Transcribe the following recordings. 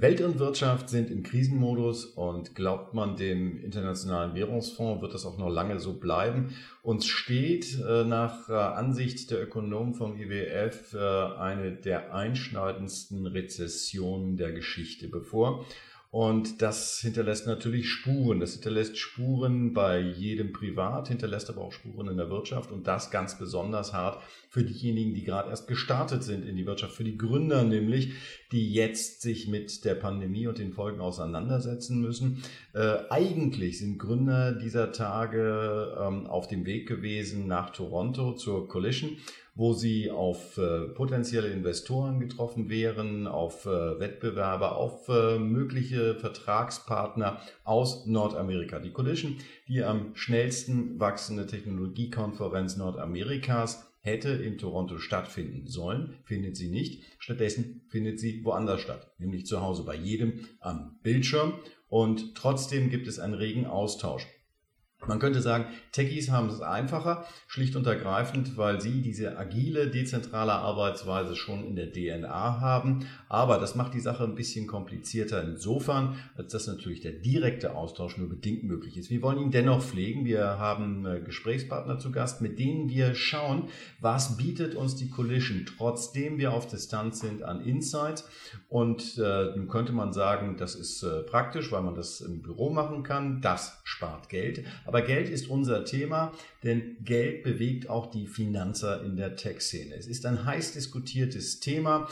Welt und Wirtschaft sind im Krisenmodus und glaubt man dem Internationalen Währungsfonds, wird das auch noch lange so bleiben. Uns steht äh, nach äh, Ansicht der Ökonomen vom IWF äh, eine der einschneidendsten Rezessionen der Geschichte bevor. Und das hinterlässt natürlich Spuren. Das hinterlässt Spuren bei jedem Privat, hinterlässt aber auch Spuren in der Wirtschaft und das ganz besonders hart für diejenigen, die gerade erst gestartet sind in die Wirtschaft, für die Gründer nämlich, die jetzt sich mit der Pandemie und den Folgen auseinandersetzen müssen. Äh, eigentlich sind Gründer dieser Tage ähm, auf dem Weg gewesen nach Toronto zur Collision wo sie auf äh, potenzielle Investoren getroffen wären, auf äh, Wettbewerber, auf äh, mögliche Vertragspartner aus Nordamerika. Die Collision, die am schnellsten wachsende Technologiekonferenz Nordamerikas, hätte in Toronto stattfinden sollen, findet sie nicht. Stattdessen findet sie woanders statt, nämlich zu Hause bei jedem am Bildschirm. Und trotzdem gibt es einen regen Austausch. Man könnte sagen, Techies haben es einfacher, schlicht und ergreifend, weil sie diese agile, dezentrale Arbeitsweise schon in der DNA haben. Aber das macht die Sache ein bisschen komplizierter insofern, als dass natürlich der direkte Austausch nur bedingt möglich ist. Wir wollen ihn dennoch pflegen. Wir haben äh, Gesprächspartner zu Gast, mit denen wir schauen, was bietet uns die Collision, trotzdem wir auf Distanz sind an Insights. Und äh, nun könnte man sagen, das ist äh, praktisch, weil man das im Büro machen kann. Das spart Geld. Aber Geld ist unser Thema, denn Geld bewegt auch die Finanzer in der Tech-Szene. Es ist ein heiß diskutiertes Thema.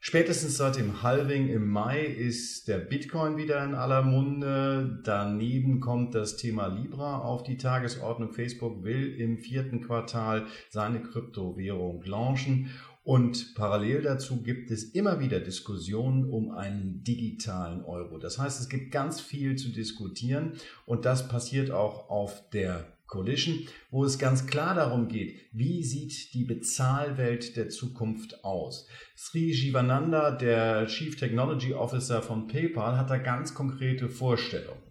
Spätestens seit dem Halving im Mai ist der Bitcoin wieder in aller Munde. Daneben kommt das Thema Libra auf die Tagesordnung. Facebook will im vierten Quartal seine Kryptowährung launchen. Und parallel dazu gibt es immer wieder Diskussionen um einen digitalen Euro. Das heißt, es gibt ganz viel zu diskutieren und das passiert auch auf der Coalition, wo es ganz klar darum geht, wie sieht die Bezahlwelt der Zukunft aus. Sri Jivananda, der Chief Technology Officer von PayPal, hat da ganz konkrete Vorstellungen.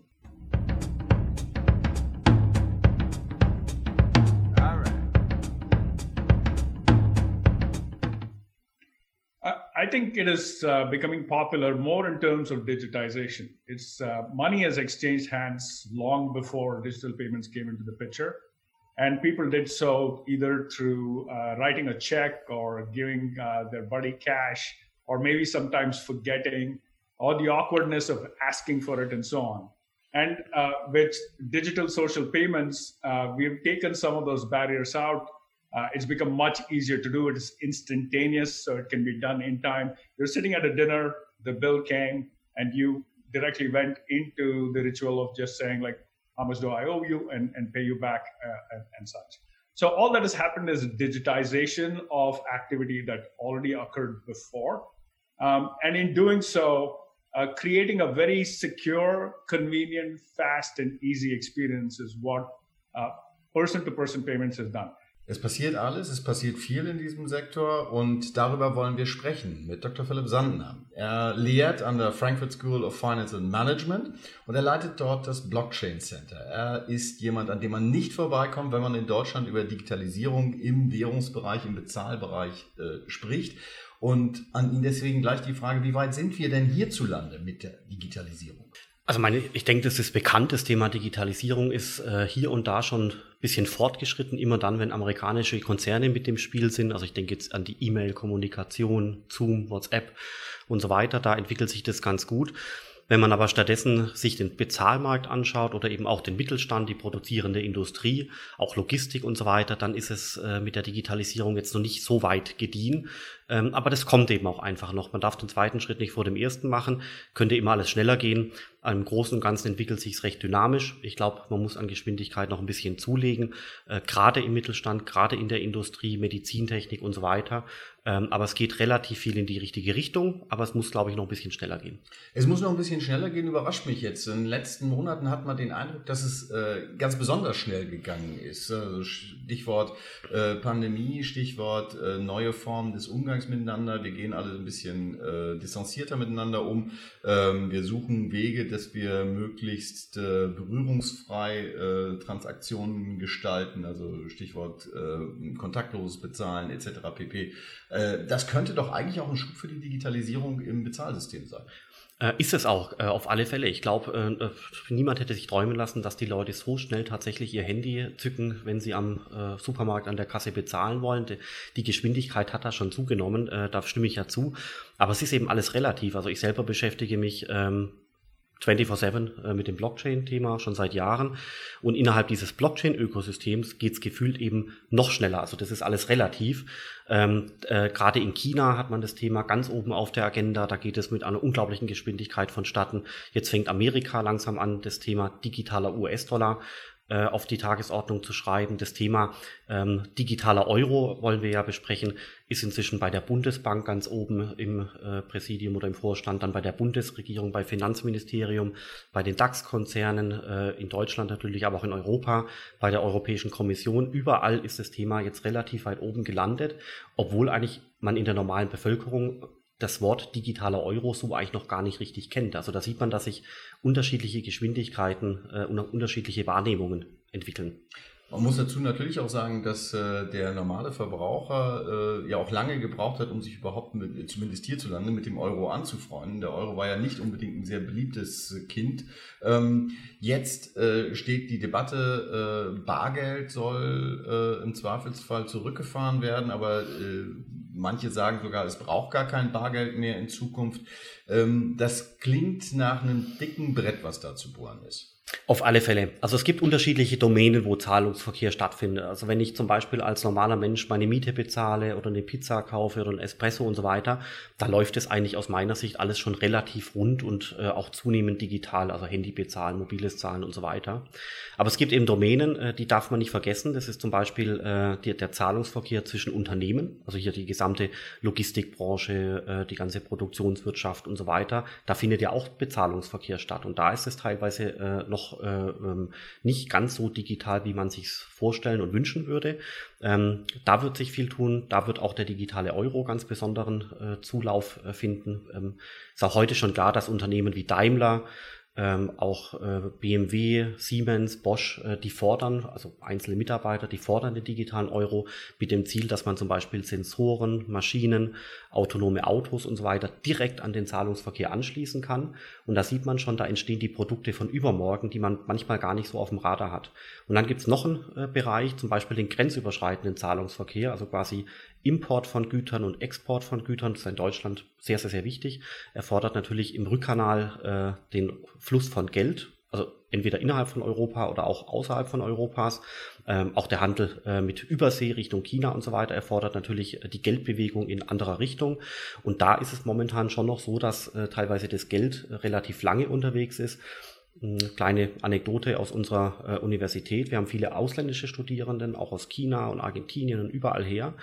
Think it is uh, becoming popular more in terms of digitization. It's uh, money has exchanged hands long before digital payments came into the picture, and people did so either through uh, writing a check or giving uh, their buddy cash, or maybe sometimes forgetting, or the awkwardness of asking for it, and so on. And uh, with digital social payments, uh, we've taken some of those barriers out uh, it's become much easier to do. It is instantaneous, so it can be done in time. You're sitting at a dinner, the bill came, and you directly went into the ritual of just saying, like, how much do I owe you, and, and pay you back, uh, and, and such. So all that has happened is digitization of activity that already occurred before. Um, and in doing so, uh, creating a very secure, convenient, fast, and easy experience is what person to person payments has done. Es passiert alles, es passiert viel in diesem Sektor und darüber wollen wir sprechen mit Dr. Philipp Sandner. Er lehrt an der Frankfurt School of Finance and Management und er leitet dort das Blockchain Center. Er ist jemand, an dem man nicht vorbeikommt, wenn man in Deutschland über Digitalisierung im Währungsbereich, im Bezahlbereich äh, spricht. Und an ihn deswegen gleich die Frage, wie weit sind wir denn hierzulande mit der Digitalisierung? Also meine, ich denke, das ist bekannt, das Thema Digitalisierung ist äh, hier und da schon bisschen fortgeschritten, immer dann, wenn amerikanische Konzerne mit dem Spiel sind. Also ich denke jetzt an die E-Mail-Kommunikation, Zoom, WhatsApp und so weiter. Da entwickelt sich das ganz gut. Wenn man aber stattdessen sich den Bezahlmarkt anschaut oder eben auch den Mittelstand, die produzierende Industrie, auch Logistik und so weiter, dann ist es äh, mit der Digitalisierung jetzt noch nicht so weit gediehen. Ähm, aber das kommt eben auch einfach noch. Man darf den zweiten Schritt nicht vor dem ersten machen. Könnte immer alles schneller gehen. Im Großen und Ganzen entwickelt sich es recht dynamisch. Ich glaube, man muss an Geschwindigkeit noch ein bisschen zulegen, äh, gerade im Mittelstand, gerade in der Industrie, Medizintechnik und so weiter. Ähm, aber es geht relativ viel in die richtige Richtung, aber es muss, glaube ich, noch ein bisschen schneller gehen. Es muss noch ein bisschen schneller gehen, überrascht mich jetzt. In den letzten Monaten hat man den Eindruck, dass es äh, ganz besonders schnell gegangen ist. Also Stichwort äh, Pandemie, Stichwort äh, neue Formen des Umgangs miteinander. Wir gehen alle ein bisschen äh, distanzierter miteinander um. Ähm, wir suchen Wege, dass wir möglichst äh, berührungsfrei äh, Transaktionen gestalten, also Stichwort kontaktloses Bezahlen etc. pp. Äh, das könnte doch eigentlich auch ein Schub für die Digitalisierung im Bezahlsystem sein. Äh, ist es auch, äh, auf alle Fälle. Ich glaube, niemand hätte sich träumen lassen, dass die Leute so schnell tatsächlich ihr Handy zücken, wenn sie am Supermarkt an der Kasse bezahlen wollen. Die, Geschwindigkeit hat da schon zugenommen, da stimme ich ja zu. Aber es ist eben alles relativ. Also ich selber beschäftige mich ähm, 24-7 äh, mit dem Blockchain-Thema schon seit Jahren. Und innerhalb dieses Blockchain-Ökosystems geht es gefühlt eben noch schneller. Also das ist alles relativ. Ähm, äh, Gerade in China hat man das Thema ganz oben auf der Agenda. Da geht es mit einer unglaublichen Geschwindigkeit vonstatten. Jetzt fängt Amerika langsam an, das Thema digitaler US-Dollar äh, auf die Tagesordnung zu schreiben. Das Thema ähm, digitaler Euro wollen wir ja besprechen, ist inzwischen bei der Bundesbank ganz oben im äh, Präsidium oder im Vorstand, dann bei der Bundesregierung, bei Finanzministerium, bei den DAX-Konzernen, äh, in Deutschland natürlich, aber auch in Europa, bei der Europäischen Kommission. Überall ist das Thema jetzt relativ weit oben gelandet, obwohl eigentlich man in der normalen Bevölkerung das Wort digitaler Euro so eigentlich noch gar nicht richtig kennt. Also da sieht man, dass sich unterschiedliche Geschwindigkeiten äh, und unterschiedliche Wahrnehmungen entwickeln. Man muss dazu natürlich auch sagen, dass äh, der normale Verbraucher äh, ja auch lange gebraucht hat, um sich überhaupt mit, zumindest hierzulande mit dem Euro anzufreunden. Der Euro war ja nicht unbedingt ein sehr beliebtes Kind. Ähm, jetzt äh, steht die Debatte, äh, Bargeld soll äh, im Zweifelsfall zurückgefahren werden, aber äh, manche sagen sogar, es braucht gar kein Bargeld mehr in Zukunft. Ähm, das klingt nach einem dicken Brett, was da zu bohren ist. Auf alle Fälle. Also es gibt unterschiedliche Domänen, wo Zahlungsverkehr stattfindet. Also wenn ich zum Beispiel als normaler Mensch meine Miete bezahle oder eine Pizza kaufe oder ein Espresso und so weiter, da läuft es eigentlich aus meiner Sicht alles schon relativ rund und äh, auch zunehmend digital, also Handy bezahlen, mobiles Zahlen und so weiter. Aber es gibt eben Domänen, äh, die darf man nicht vergessen. Das ist zum Beispiel äh, die, der Zahlungsverkehr zwischen Unternehmen, also hier die gesamte Logistikbranche, äh, die ganze Produktionswirtschaft und so weiter. Da findet ja auch Bezahlungsverkehr statt und da ist es teilweise äh, noch noch äh, ähm, nicht ganz so digital, wie man sich vorstellen und wünschen würde. Ähm, da wird sich viel tun. Da wird auch der digitale Euro ganz besonderen äh, Zulauf äh, finden. Ähm, ist auch heute schon klar, dass Unternehmen wie Daimler ähm, auch äh, BMW, Siemens, Bosch, äh, die fordern, also einzelne Mitarbeiter, die fordern den digitalen Euro mit dem Ziel, dass man zum Beispiel Sensoren, Maschinen, autonome Autos und so weiter direkt an den Zahlungsverkehr anschließen kann. Und da sieht man schon, da entstehen die Produkte von übermorgen, die man manchmal gar nicht so auf dem Radar hat. Und dann gibt es noch einen äh, Bereich, zum Beispiel den grenzüberschreitenden Zahlungsverkehr, also quasi Import von Gütern und Export von Gütern, das ist in Deutschland sehr, sehr, sehr wichtig, erfordert natürlich im Rückkanal äh, den Fluss von Geld, also entweder innerhalb von Europa oder auch außerhalb von Europas. Ähm, auch der Handel äh, mit Übersee Richtung China und so weiter erfordert natürlich äh, die Geldbewegung in anderer Richtung. Und da ist es momentan schon noch so, dass äh, teilweise das Geld äh, relativ lange unterwegs ist kleine Anekdote aus unserer äh, Universität. Wir haben viele ausländische Studierenden, auch aus China und Argentinien und überall her.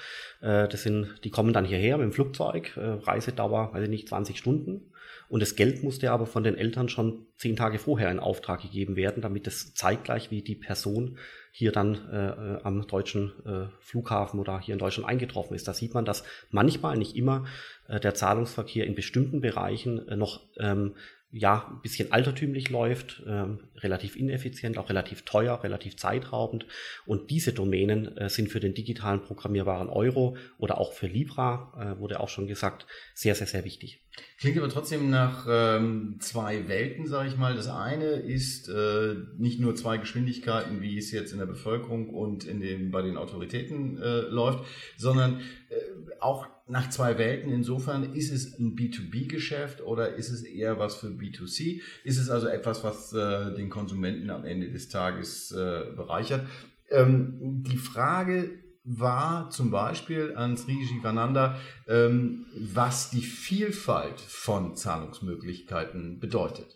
Äh, das sind, die kommen dann hierher mit dem Flugzeug, äh, Reisedauer, weiß ich nicht, 20 Stunden. Und das Geld musste aber von den Eltern schon zehn Tage vorher in Auftrag gegeben werden, damit es zeitgleich wie die Person hier dann äh, am deutschen äh, Flughafen oder hier in Deutschland eingetroffen ist. Da sieht man, dass manchmal, nicht immer, äh, der Zahlungsverkehr in bestimmten Bereichen äh, noch ähm, ja, ein bisschen altertümlich läuft, ähm, relativ ineffizient, auch relativ teuer, relativ zeitraubend. Und diese Domänen äh, sind für den digitalen programmierbaren Euro oder auch für Libra, äh, wurde auch schon gesagt, sehr, sehr, sehr wichtig. Klingt aber trotzdem nach ähm, zwei Welten, sage ich mal. Das eine ist äh, nicht nur zwei Geschwindigkeiten, wie es jetzt in der Bevölkerung und in den, bei den Autoritäten äh, läuft, sondern äh, auch nach zwei Welten. Insofern ist es ein B2B-Geschäft oder ist es eher was für B2C? Ist es also etwas, was äh, den Konsumenten am Ende des Tages äh, bereichert? Ähm, die Frage war zum Beispiel an Sri Jivananda, ähm, was die Vielfalt von Zahlungsmöglichkeiten bedeutet.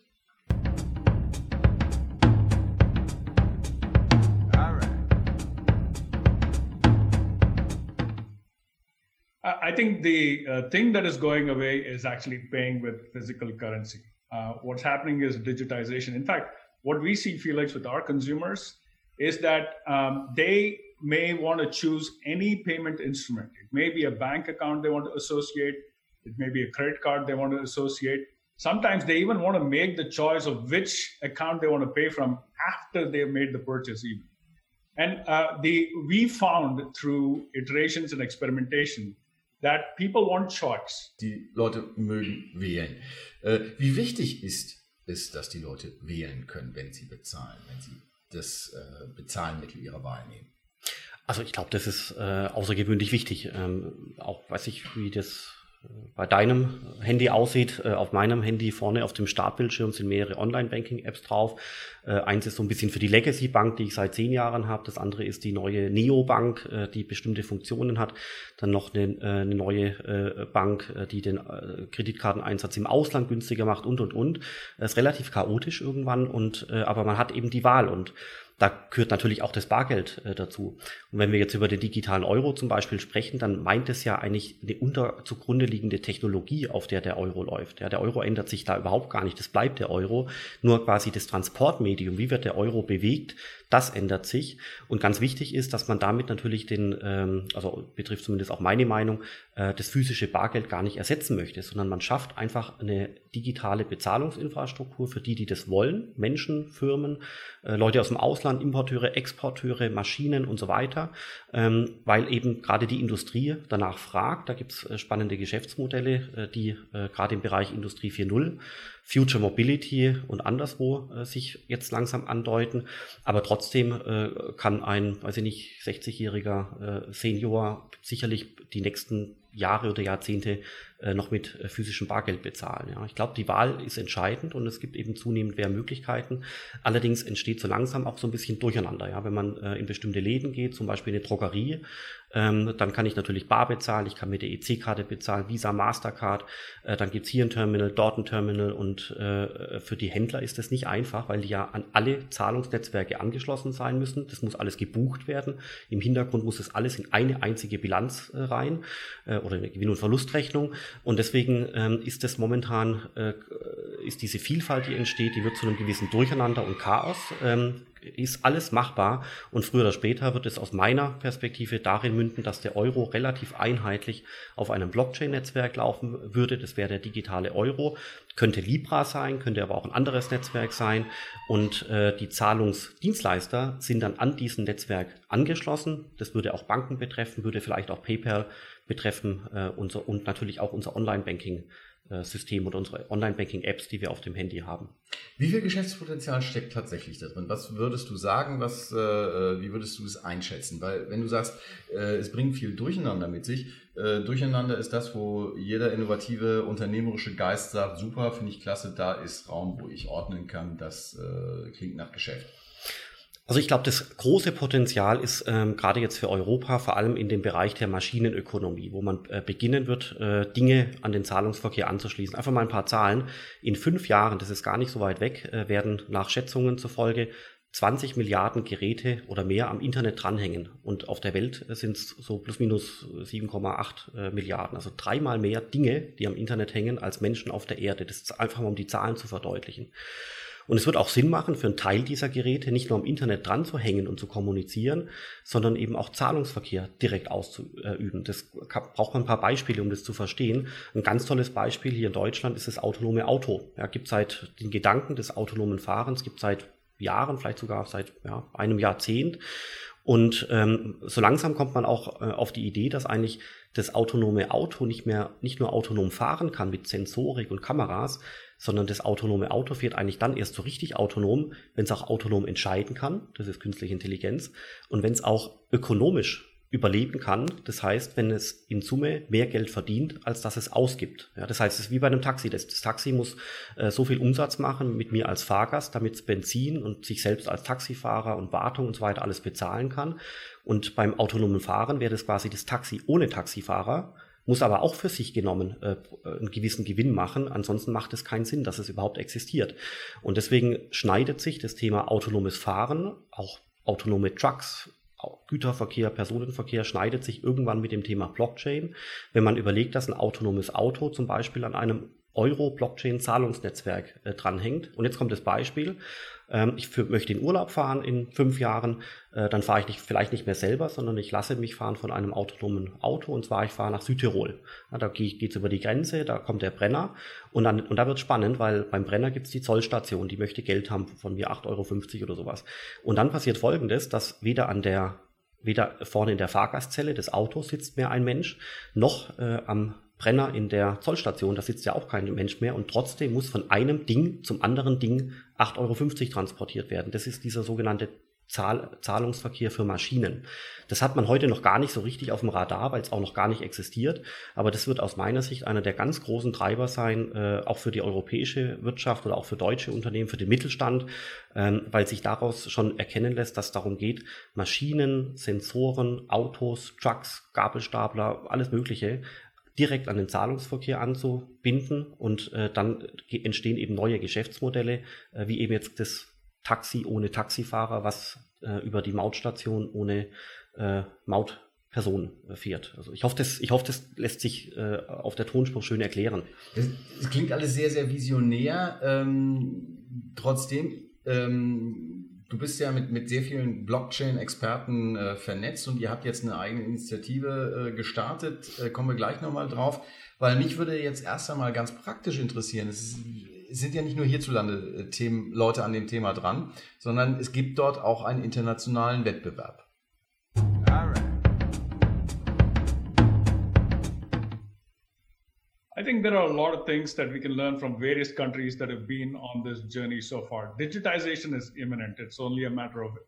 I think the uh, thing that is going away is actually paying with physical currency. Uh, what's happening is digitization. In fact, what we see, Felix, with our consumers is that um, they may want to choose any payment instrument. It may be a bank account they want to associate, it may be a credit card they want to associate. Sometimes they even want to make the choice of which account they want to pay from after they've made the purchase, even. And uh, the we found through iterations and experimentation that people want choice. Die Leute mögen wählen. Äh, wie wichtig ist es, dass die Leute wählen können, wenn sie bezahlen, wenn sie das äh, Bezahlmittel ihrer Wahl nehmen? Also ich glaube, das ist äh, außergewöhnlich wichtig. Ähm, auch weiß ich, wie das bei deinem Handy aussieht. Äh, auf meinem Handy vorne auf dem Startbildschirm sind mehrere Online-Banking-Apps drauf. Äh, eins ist so ein bisschen für die Legacy-Bank, die ich seit zehn Jahren habe. Das andere ist die neue Neo-Bank, äh, die bestimmte Funktionen hat. Dann noch eine, eine neue Bank, die den Kreditkarteneinsatz im Ausland günstiger macht und, und, und. Das ist relativ chaotisch irgendwann und, aber man hat eben die Wahl und da gehört natürlich auch das Bargeld äh, dazu. Und wenn wir jetzt über den digitalen Euro zum Beispiel sprechen, dann meint es ja eigentlich eine unter zugrunde liegende Technologie, auf der der Euro läuft. Ja, der Euro ändert sich da überhaupt gar nicht. Das bleibt der Euro. Nur quasi das Transportmedium, wie wird der Euro bewegt, das ändert sich. Und ganz wichtig ist, dass man damit natürlich den, ähm, also betrifft zumindest auch meine Meinung, äh, das physische Bargeld gar nicht ersetzen möchte, sondern man schafft einfach eine digitale Bezahlungsinfrastruktur für die, die das wollen. Menschen, Firmen, äh, Leute aus dem Ausland, Importeure, Exporteure, Maschinen und so weiter, ähm, weil eben gerade die Industrie danach fragt. Da gibt es äh, spannende Geschäftsmodelle, äh, die äh, gerade im Bereich Industrie 4.0 Future Mobility und anderswo äh, sich jetzt langsam andeuten. Aber trotzdem äh, kann ein, weiß ich nicht, 60-jähriger äh, Senior sicherlich die nächsten Jahre oder Jahrzehnte äh, noch mit äh, physischem Bargeld bezahlen. Ja. Ich glaube, die Wahl ist entscheidend und es gibt eben zunehmend mehr Möglichkeiten. Allerdings entsteht so langsam auch so ein bisschen Durcheinander. Ja. Wenn man äh, in bestimmte Läden geht, zum Beispiel eine Drogerie, ähm, dann kann ich natürlich bar bezahlen, ich kann mit der EC-Karte bezahlen, Visa, Mastercard, äh, dann gibt's hier ein Terminal, dort ein Terminal und äh, für die Händler ist das nicht einfach, weil die ja an alle Zahlungsnetzwerke angeschlossen sein müssen. Das muss alles gebucht werden. Im Hintergrund muss das alles in eine einzige Bilanz äh, rein äh, oder eine Gewinn- und Verlustrechnung. Und deswegen ähm, ist das momentan, äh, ist diese Vielfalt, die entsteht, die wird zu einem gewissen Durcheinander und Chaos. Ähm, ist alles machbar und früher oder später wird es aus meiner Perspektive darin münden, dass der Euro relativ einheitlich auf einem Blockchain-Netzwerk laufen würde. Das wäre der digitale Euro. Könnte Libra sein, könnte aber auch ein anderes Netzwerk sein. Und äh, die Zahlungsdienstleister sind dann an diesem Netzwerk angeschlossen. Das würde auch Banken betreffen, würde vielleicht auch PayPal betreffen äh, unser, und natürlich auch unser Online-Banking System und unsere Online-Banking-Apps, die wir auf dem Handy haben. Wie viel Geschäftspotenzial steckt tatsächlich da drin? Was würdest du sagen? Was, äh, äh wie würdest du es einschätzen? Weil wenn du sagst, äh, es bringt viel Durcheinander mit sich, äh, Durcheinander ist das, wo jeder innovative unternehmerische Geist sagt, super, finde ich klasse, da ist Raum, wo ich ordnen kann, das äh, klingt nach Geschäft. Also ich glaube, das große Potenzial ist ähm, gerade jetzt für Europa vor allem in dem Bereich der Maschinenökonomie, wo man äh, beginnen wird, äh, Dinge an den Zahlungsverkehr anzuschließen. Einfach mal ein paar Zahlen. In fünf Jahren, das ist gar nicht so weit weg, äh, werden nach Schätzungen zufolge 20 Milliarden Geräte oder mehr am Internet dranhängen. Und auf der Welt sind es so plus minus 7,8 äh, Milliarden. Also dreimal mehr Dinge, die am Internet hängen, als Menschen auf der Erde. Das ist einfach mal, um die Zahlen zu verdeutlichen. Und es wird auch Sinn machen, für einen Teil dieser Geräte nicht nur am Internet dran zu hängen und zu kommunizieren, sondern eben auch Zahlungsverkehr direkt auszuüben. Das braucht man ein paar Beispiele, um das zu verstehen. Ein ganz tolles Beispiel hier in Deutschland ist das autonome Auto. Ja, gibt seit den Gedanken des autonomen Fahrens, gibt seit Jahren, vielleicht sogar seit ja, einem Jahrzehnt. Und ähm, so langsam kommt man auch äh, auf die Idee, dass eigentlich das autonome Auto nicht mehr nicht nur autonom fahren kann mit Sensorik und Kameras, sondern das autonome Auto fährt eigentlich dann erst so richtig autonom, wenn es auch autonom entscheiden kann, das ist künstliche Intelligenz, und wenn es auch ökonomisch überleben kann. Das heißt, wenn es in Summe mehr Geld verdient, als dass es ausgibt. Ja, das heißt, es ist wie bei einem Taxi. Das, das Taxi muss äh, so viel Umsatz machen mit mir als Fahrgast, damit es Benzin und sich selbst als Taxifahrer und Wartung und so weiter alles bezahlen kann. Und beim autonomen Fahren wäre das quasi das Taxi ohne Taxifahrer muss aber auch für sich genommen äh, einen gewissen Gewinn machen. Ansonsten macht es keinen Sinn, dass es überhaupt existiert. Und deswegen schneidet sich das Thema autonomes Fahren, auch autonome Trucks, Güterverkehr, Personenverkehr schneidet sich irgendwann mit dem Thema Blockchain. Wenn man überlegt, dass ein autonomes Auto zum Beispiel an einem Euro-Blockchain-Zahlungsnetzwerk äh, dranhängt. Und jetzt kommt das Beispiel. Ähm, ich für, möchte in Urlaub fahren in fünf Jahren, äh, dann fahre ich nicht, vielleicht nicht mehr selber, sondern ich lasse mich fahren von einem autonomen Auto und zwar ich fahre nach Südtirol. Ja, da geht es über die Grenze, da kommt der Brenner und, dann, und da wird spannend, weil beim Brenner gibt es die Zollstation, die möchte Geld haben von mir 8,50 Euro oder sowas. Und dann passiert folgendes, dass weder an der weder vorne in der Fahrgastzelle des Autos sitzt mehr ein Mensch, noch äh, am Brenner in der Zollstation, da sitzt ja auch kein Mensch mehr und trotzdem muss von einem Ding zum anderen Ding 8,50 Euro transportiert werden. Das ist dieser sogenannte Zahl Zahlungsverkehr für Maschinen. Das hat man heute noch gar nicht so richtig auf dem Radar, weil es auch noch gar nicht existiert. Aber das wird aus meiner Sicht einer der ganz großen Treiber sein, äh, auch für die europäische Wirtschaft oder auch für deutsche Unternehmen, für den Mittelstand, ähm, weil sich daraus schon erkennen lässt, dass darum geht, Maschinen, Sensoren, Autos, Trucks, Gabelstapler, alles Mögliche direkt an den Zahlungsverkehr anzubinden und äh, dann entstehen eben neue Geschäftsmodelle, äh, wie eben jetzt das Taxi ohne Taxifahrer, was äh, über die Mautstation ohne äh, Mautperson äh, fährt. Also ich hoffe, das, ich hoffe, das lässt sich äh, auf der Tonspur schön erklären. Es klingt alles sehr, sehr visionär. Ähm, trotzdem, ähm, du bist ja mit, mit sehr vielen Blockchain-Experten äh, vernetzt und ihr habt jetzt eine eigene Initiative äh, gestartet. Äh, kommen wir gleich nochmal drauf. Weil mich würde jetzt erst einmal ganz praktisch interessieren. Es ist, sind ja nicht nur hierzulande äh, Themen, Leute an dem Thema dran, sondern es gibt dort auch einen internationalen Wettbewerb. I think there are a lot of things that we can learn from various countries that have been on this journey so far. Digitization is imminent. It's only a matter of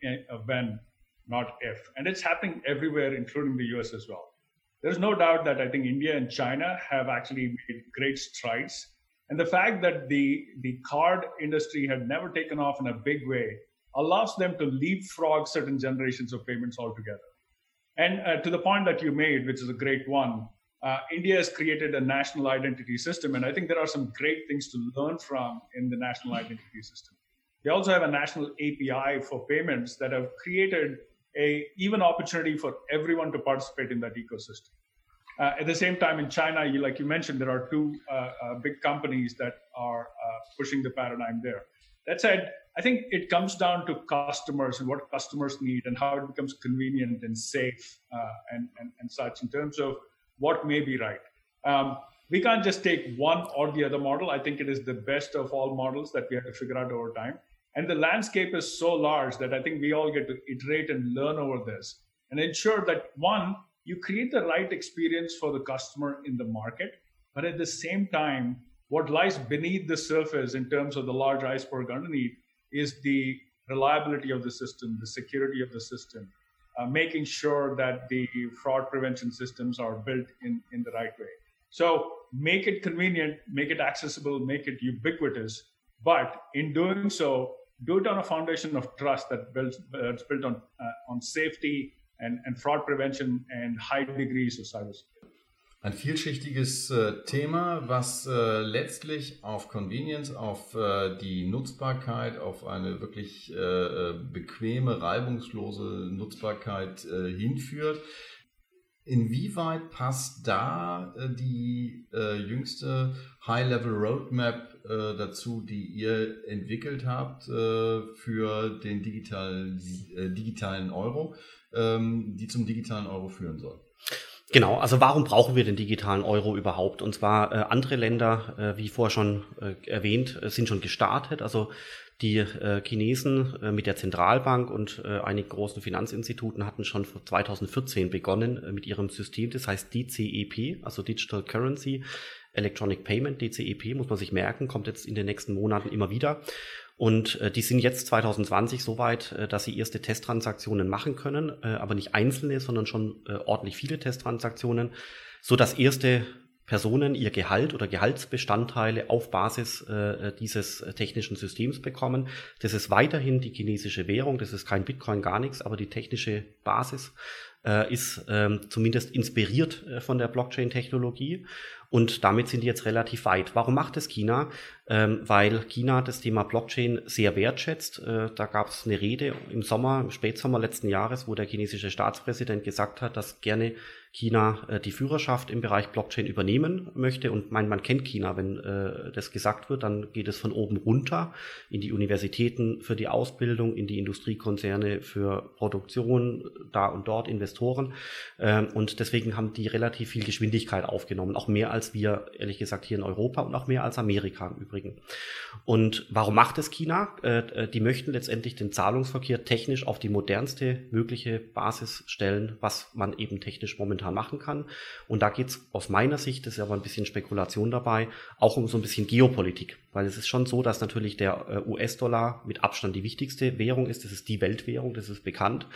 when, not if. And it's happening everywhere, including the US as well. There's no doubt that I think India and China have actually made great strides and the fact that the, the card industry had never taken off in a big way allows them to leapfrog certain generations of payments altogether. And uh, to the point that you made, which is a great one, uh, India has created a national identity system. And I think there are some great things to learn from in the national identity system. They also have a national API for payments that have created a even opportunity for everyone to participate in that ecosystem. Uh, at the same time, in China, you, like you mentioned, there are two uh, uh, big companies that are uh, pushing the paradigm there. That said, I think it comes down to customers and what customers need and how it becomes convenient and safe uh, and, and, and, such in terms of what may be right. Um, we can't just take one or the other model. I think it is the best of all models that we have to figure out over time. And the landscape is so large that I think we all get to iterate and learn over this and ensure that one, you create the right experience for the customer in the market. But at the same time, what lies beneath the surface in terms of the large iceberg underneath is the reliability of the system, the security of the system, uh, making sure that the fraud prevention systems are built in, in the right way. So make it convenient, make it accessible, make it ubiquitous. But in doing so, do it on a foundation of trust that builds, uh, built on, uh, on safety, and, and fraud prevention and high degrees of cybersecurity. Ein vielschichtiges äh, Thema, was äh, letztlich auf Convenience, auf äh, die Nutzbarkeit, auf eine wirklich äh, äh, bequeme, reibungslose Nutzbarkeit äh, hinführt. Inwieweit passt da die jüngste High-Level Roadmap dazu, die ihr entwickelt habt für den digital, digitalen Euro? ähm, die zum digitalen Euro führen soll. Genau, also warum brauchen wir den digitalen Euro überhaupt? Und zwar äh, andere Länder, äh, wie vorher schon äh, erwähnt, äh, sind schon gestartet. Also die äh, Chinesen äh, mit der Zentralbank und äh, einigen großen Finanzinstituten hatten schon 2014 begonnen äh, mit ihrem System, das heißt DCEP, also Digital Currency Electronic Payment, DCEP, muss man sich merken, kommt jetzt in den nächsten Monaten immer wieder. Und äh, die sind jetzt 2020 so weit, äh, dass sie erste Testtransaktionen machen können, äh, aber nicht einzelne, sondern schon äh, ordentlich viele Testtransaktionen, so dass erste Personen ihr Gehalt oder Gehaltsbestandteile auf Basis äh, dieses technischen Systems bekommen. Das ist weiterhin die chinesische Währung, das ist kein Bitcoin, gar nichts, aber die technische Basis äh, ist ähm, zumindest inspiriert äh, von der Blockchain-Technologie. Und damit sind die jetzt relativ weit. Warum macht es China? Ähm, weil China das Thema Blockchain sehr wertschätzt. Äh, da gab es eine Rede im Sommer, im Spätsommer letzten Jahres, wo der chinesische Staatspräsident gesagt hat, dass gerne China äh, die Führerschaft im Bereich Blockchain übernehmen möchte. Und mein, man kennt China, wenn äh, das gesagt wird, dann geht es von oben runter in die Universitäten für die Ausbildung, in die Industriekonzerne für Produktion, da und dort Investoren. Ähm, und deswegen haben die relativ viel Geschwindigkeit aufgenommen, auch mehr als wir, ehrlich gesagt, hier in Europa und auch mehr als Amerika im Übrigen. Und warum macht es China? Äh, äh, die möchten letztendlich den Zahlungsverkehr technisch auf die modernste mögliche Basis stellen, was man eben technisch momentan machen kann. Und da geht es aus meiner Sicht, das ist aber ein bisschen Spekulation dabei, auch um so ein bisschen Geopolitik. Weil es ist schon so, dass natürlich der äh, US-Dollar mit Abstand die wichtigste Währung ist. Das ist die Weltwährung, das ist bekannt.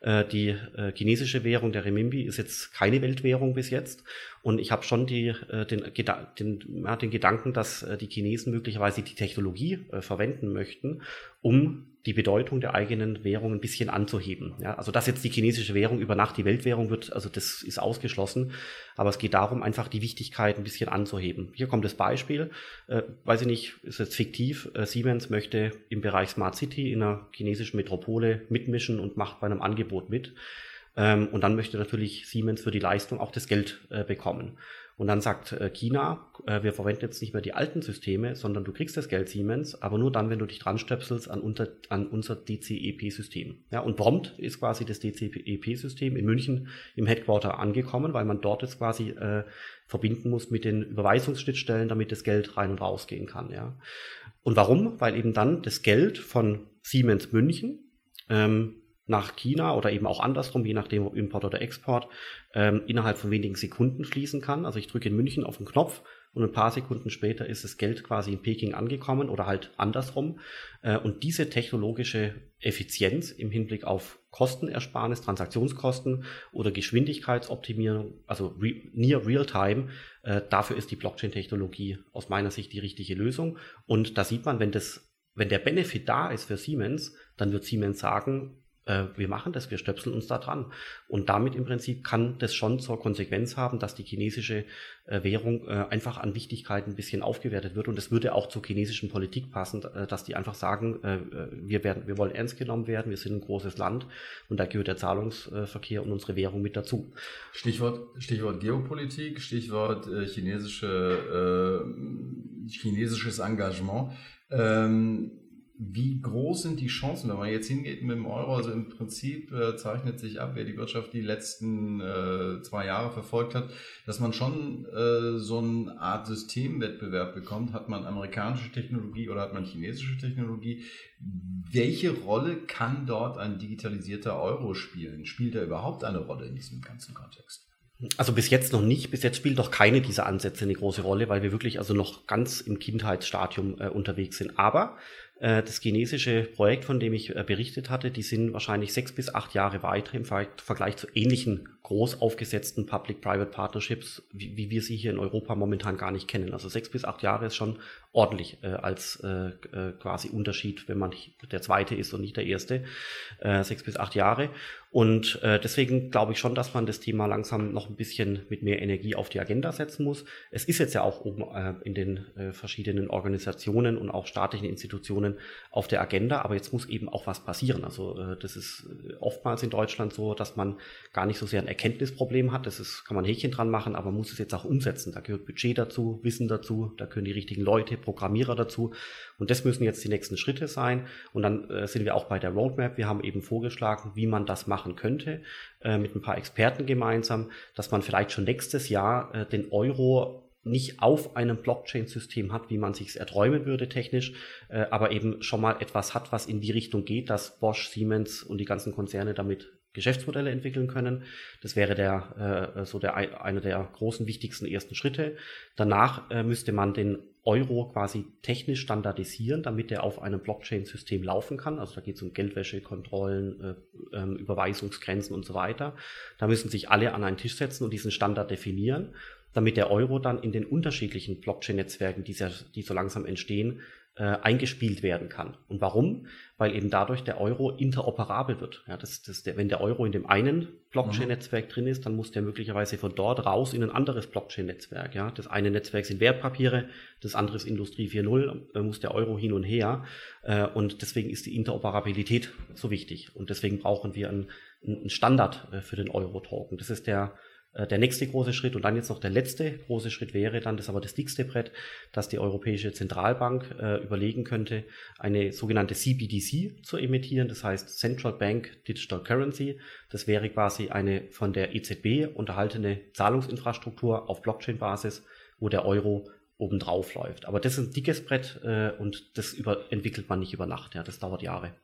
Äh, die äh, chinesische Währung, der Renminbi, ist jetzt keine Weltwährung bis jetzt. Und ich habe schon die, den, den, den Gedanken, dass die Chinesen möglicherweise die Technologie verwenden möchten, um die Bedeutung der eigenen Währung ein bisschen anzuheben. Ja, also dass jetzt die chinesische Währung über Nacht die Weltwährung wird, also das ist ausgeschlossen. Aber es geht darum, einfach die Wichtigkeit ein bisschen anzuheben. Hier kommt das Beispiel, äh, weiß ich nicht, ist jetzt fiktiv, äh, Siemens möchte im Bereich Smart City in einer chinesischen Metropole mitmischen und macht bei einem Angebot mit. Ähm, und dann möchte natürlich Siemens für die Leistung auch das Geld äh, bekommen. Und dann sagt äh, China, äh, wir verwenden jetzt nicht mehr die alten Systeme, sondern du kriegst das Geld Siemens, aber nur dann, wenn du dich dran stöpselst an, unter, an unser DCEP-System. Ja, und prompt ist quasi das DCEP-System in München im Headquarter angekommen, weil man dort jetzt quasi äh, verbinden muss mit den Überweisungsschnittstellen, damit das Geld rein und raus gehen kann. Ja. Und warum? Weil eben dann das Geld von Siemens München ähm, nach China oder eben auch andersrum, je nachdem ob Import oder Export, ähm, innerhalb von wenigen Sekunden fließen kann. Also ich drücke in München auf den Knopf und ein paar Sekunden später ist das Geld quasi in Peking angekommen oder halt andersrum. Äh, und diese technologische Effizienz im Hinblick auf Kostenersparnis, Transaktionskosten oder Geschwindigkeitsoptimierung, also re near real-time, äh, dafür ist die Blockchain-Technologie aus meiner Sicht die richtige Lösung. Und da sieht man, wenn das wenn der Benefit da ist für Siemens, dann wird Siemens sagen, äh, wir machen das, wir stöpseln uns da dran. Und damit im Prinzip kann das schon zur Konsequenz haben, dass die chinesische äh, Währung äh, einfach an Wichtigkeit ein bisschen aufgewertet wird. Und es würde auch zur chinesischen Politik passen, dass die einfach sagen, wir, werden, wir wollen ernst genommen werden, wir sind ein großes Land und da gehört der Zahlungsverkehr und unsere Währung mit dazu. Stichwort, Stichwort Geopolitik, Stichwort chinesische, chinesisches Engagement. Ähm, wie groß sind die Chancen, wenn man jetzt hingeht mit dem Euro? Also im Prinzip äh, zeichnet sich ab, wer die Wirtschaft die letzten äh, zwei Jahre verfolgt hat, dass man schon äh, so eine Art Systemwettbewerb bekommt. Hat man amerikanische Technologie oder hat man chinesische Technologie? Welche Rolle kann dort ein digitalisierter Euro spielen? Spielt er überhaupt eine Rolle in diesem ganzen Kontext? Also bis jetzt noch nicht. Bis jetzt spielt doch keine dieser Ansätze eine große Rolle, weil wir wirklich also noch ganz im Kindheitsstadium äh, unterwegs sind. Aber das chinesische Projekt, von dem ich äh, berichtet hatte, die sind wahrscheinlich sechs bis acht Jahre weiter im Vergleich zu ähnlichen groß aufgesetzten Public-Private Partnerships, wie, wie, wir sie hier in Europa momentan gar nicht kennen. Also sechs bis acht Jahre ist schon ordentlich äh, als äh, äh, quasi Unterschied, wenn man der zweite ist und nicht der erste. Äh, sechs bis acht Jahre. Und äh, deswegen glaube ich schon, dass man das Thema langsam noch ein bisschen mit mehr Energie auf die Agenda setzen muss. Es ist jetzt ja auch oben äh, in den äh, verschiedenen Organisationen und auch staatlichen Institutionen auf der Agenda, aber jetzt muss eben auch was passieren. Also äh, das ist äh, oftmals in Deutschland so, dass man gar nicht so sehr ein Erkenntnisproblem hat. Das ist, kann man Häkchen dran machen, aber man muss es jetzt auch umsetzen. Da gehört Budget dazu, Wissen dazu, da gehören die richtigen Leute, Programmierer dazu. Und das müssen jetzt die nächsten Schritte sein. Und dann äh, sind wir auch bei der Roadmap. Wir haben eben vorgeschlagen, wie man das machen könnte, äh, mit ein paar Experten gemeinsam, dass man vielleicht schon nächstes Jahr äh, den Euro nicht auf einem Blockchain-System hat, wie man sich erträumen würde technisch, äh, aber eben schon mal etwas hat, was in die Richtung geht, dass Bosch, Siemens und die ganzen Konzerne damit Geschäftsmodelle entwickeln können. Das wäre der, äh, so der, einer der großen, wichtigsten ersten Schritte. Danach äh, müsste man den Euro quasi technisch standardisieren, damit er auf einem Blockchain-System laufen kann. Also da geht es um Geldwäschekontrollen, äh, äh, Überweisungsgrenzen und so weiter. Da müssen sich alle an einen Tisch setzen und diesen Standard definieren, damit der Euro dann in den unterschiedlichen Blockchain-Netzwerken, die, die so langsam entstehen, äh, eingespielt werden kann. Und warum? Weil eben dadurch der Euro interoperabel wird. Ja, das, das der, wenn der Euro in dem einen Blockchain-Netzwerk mhm. drin ist, dann muss der möglicherweise von dort raus in ein anderes Blockchain-Netzwerk. Ja, das eine Netzwerk sind Wertpapiere, das andere ist Industrie 4.0, da muss der Euro hin und her. Äh, und deswegen ist die Interoperabilität so wichtig. Und deswegen brauchen wir einen, einen Standard äh, für den Euro-Token. Das ist der Äh, der nächste große Schritt und dann jetzt noch der letzte große Schritt wäre dann, das ist aber das dickste Brett, dass die Europäische Zentralbank äh, überlegen könnte, eine sogenannte CBDC zu emittieren, das heißt Central Bank Digital Currency. Das wäre quasi eine von der EZB unterhaltene Zahlungsinfrastruktur auf Blockchain-Basis, wo der Euro obendrauf läuft. Aber das ist ein dickes Brett äh, und das über, entwickelt man nicht über Nacht, ja, das dauert Jahre.